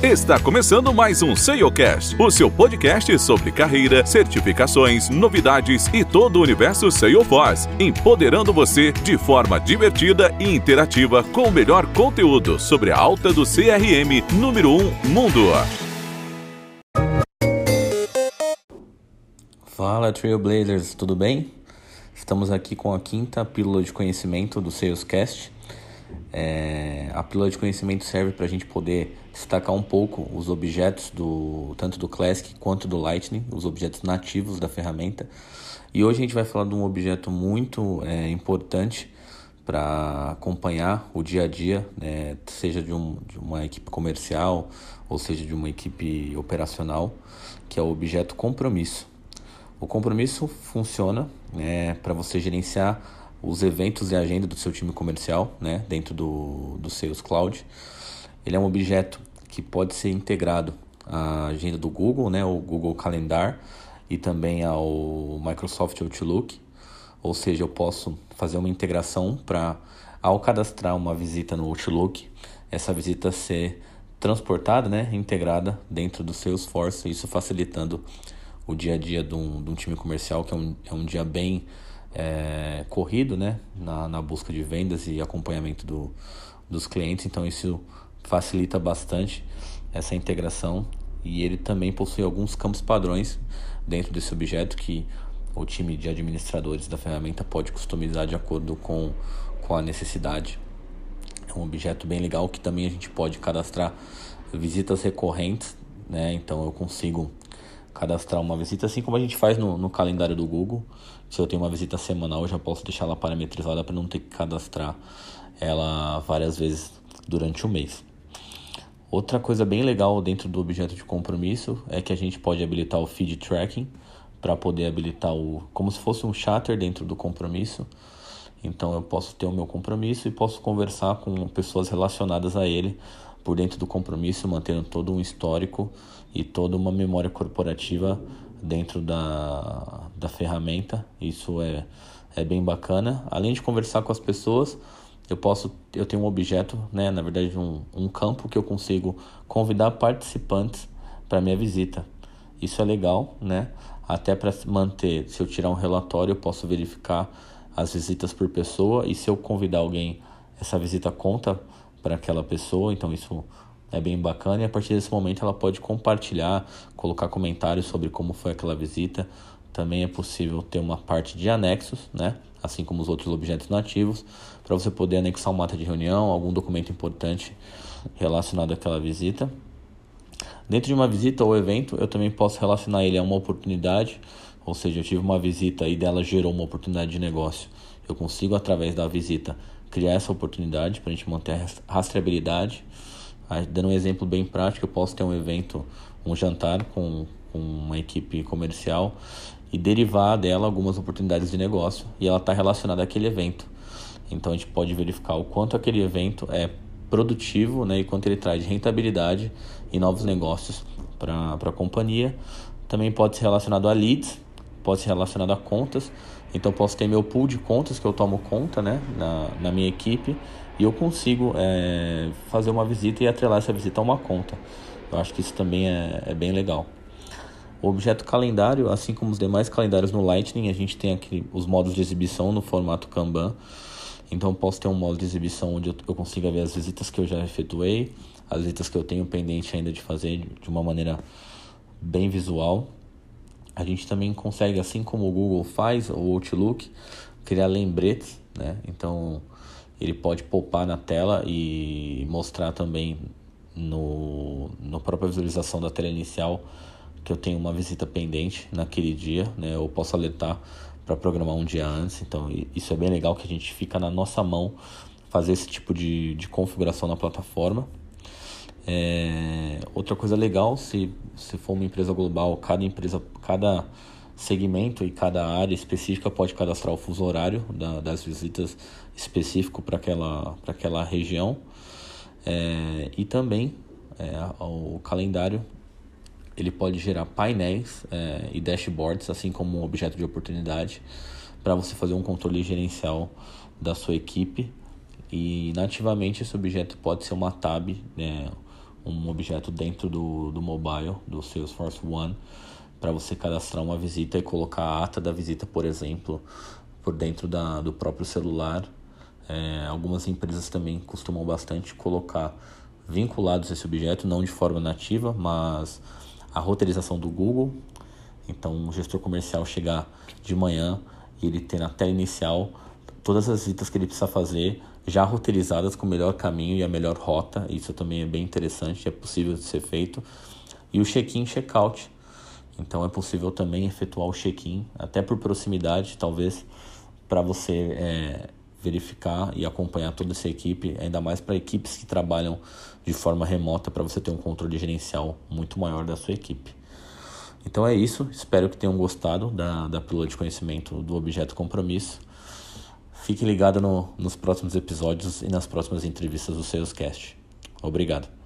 Está começando mais um SEOcast, o seu podcast sobre carreira, certificações, novidades e todo o universo Salesforce, empoderando você de forma divertida e interativa com o melhor conteúdo sobre a alta do CRM número 1 um mundo. Fala Trailblazers, tudo bem? Estamos aqui com a quinta pílula de conhecimento do Salescast. É, a pílula de conhecimento serve para a gente poder destacar um pouco os objetos do tanto do Classic quanto do Lightning, os objetos nativos da ferramenta. E hoje a gente vai falar de um objeto muito é, importante para acompanhar o dia a dia, né, seja de, um, de uma equipe comercial ou seja de uma equipe operacional, que é o objeto compromisso. O compromisso funciona né, para você gerenciar os eventos e a agenda do seu time comercial, né, dentro do, do Sales Cloud. Ele é um objeto que pode ser integrado à agenda do Google, né, o Google Calendar, e também ao Microsoft Outlook. Ou seja, eu posso fazer uma integração para, ao cadastrar uma visita no Outlook, essa visita ser transportada, né, integrada dentro do Salesforce, isso facilitando o dia a dia de um, de um time comercial, que é um, é um dia bem é, corrido né, na, na busca de vendas e acompanhamento do, dos clientes, então isso facilita bastante essa integração e ele também possui alguns campos padrões dentro desse objeto que o time de administradores da ferramenta pode customizar de acordo com, com a necessidade. É um objeto bem legal que também a gente pode cadastrar visitas recorrentes, né? Então eu consigo cadastrar uma visita, assim como a gente faz no, no calendário do Google. Se eu tenho uma visita semanal, eu já posso deixar ela parametrizada para não ter que cadastrar ela várias vezes durante o mês. Outra coisa bem legal dentro do objeto de compromisso é que a gente pode habilitar o feed tracking para poder habilitar o como se fosse um chatter dentro do compromisso. Então eu posso ter o meu compromisso e posso conversar com pessoas relacionadas a ele por dentro do compromisso, mantendo todo um histórico e toda uma memória corporativa dentro da, da ferramenta. Isso é, é bem bacana. Além de conversar com as pessoas, eu posso eu tenho um objeto, né, na verdade um, um campo que eu consigo convidar participantes para minha visita. Isso é legal, né? Até para manter, se eu tirar um relatório, eu posso verificar as visitas por pessoa e se eu convidar alguém, essa visita conta para aquela pessoa, então isso é bem bacana e a partir desse momento ela pode compartilhar, colocar comentários sobre como foi aquela visita. Também é possível ter uma parte de anexos, né? assim como os outros objetos nativos, para você poder anexar uma ata de reunião, algum documento importante relacionado àquela visita. Dentro de uma visita ou evento, eu também posso relacionar ele a uma oportunidade, ou seja, eu tive uma visita e dela gerou uma oportunidade de negócio. Eu consigo, através da visita, criar essa oportunidade para a gente manter a rastreabilidade. Dando um exemplo bem prático, eu posso ter um evento, um jantar com, com uma equipe comercial e derivar dela algumas oportunidades de negócio e ela está relacionada àquele evento. Então a gente pode verificar o quanto aquele evento é produtivo né, e quanto ele traz rentabilidade e novos negócios para a companhia. Também pode ser relacionado a leads, pode ser relacionado a contas. Então posso ter meu pool de contas que eu tomo conta né, na, na minha equipe e eu consigo é, fazer uma visita e atrelar essa visita a uma conta. Eu acho que isso também é, é bem legal. O objeto calendário, assim como os demais calendários no Lightning, a gente tem aqui os modos de exibição no formato Kanban. Então posso ter um modo de exibição onde eu consiga ver as visitas que eu já efetuei, as visitas que eu tenho pendente ainda de fazer de uma maneira bem visual. A gente também consegue, assim como o Google faz, o Outlook, criar lembretes, né? Então ele pode poupar na tela e mostrar também no, na própria visualização da tela inicial que eu tenho uma visita pendente naquele dia, né? Eu posso alertar para programar um dia antes, então isso é bem legal que a gente fica na nossa mão fazer esse tipo de, de configuração na plataforma. É, outra coisa legal, se, se for uma empresa global, cada empresa, cada segmento e cada área específica pode cadastrar o fuso horário da, das visitas específico para aquela, aquela região. É, e também é, o calendário ele pode gerar painéis é, e dashboards, assim como um objeto de oportunidade, para você fazer um controle gerencial da sua equipe. E nativamente esse objeto pode ser uma tab, né, um objeto dentro do, do mobile, do Salesforce One, para você cadastrar uma visita e colocar a ata da visita, por exemplo, por dentro da, do próprio celular. É, algumas empresas também costumam bastante colocar vinculados a esse objeto, não de forma nativa, mas a roteirização do Google. Então, o gestor comercial chegar de manhã e ele ter na tela inicial todas as visitas que ele precisa fazer já roteirizadas com o melhor caminho e a melhor rota. Isso também é bem interessante, é possível de ser feito. E o check-in, check-out. Então é possível também efetuar o check-in, até por proximidade, talvez, para você é, verificar e acompanhar toda essa equipe, ainda mais para equipes que trabalham de forma remota, para você ter um controle gerencial muito maior da sua equipe. Então é isso, espero que tenham gostado da, da pílula de conhecimento do objeto compromisso. Fique ligado no, nos próximos episódios e nas próximas entrevistas do Salescast. Obrigado.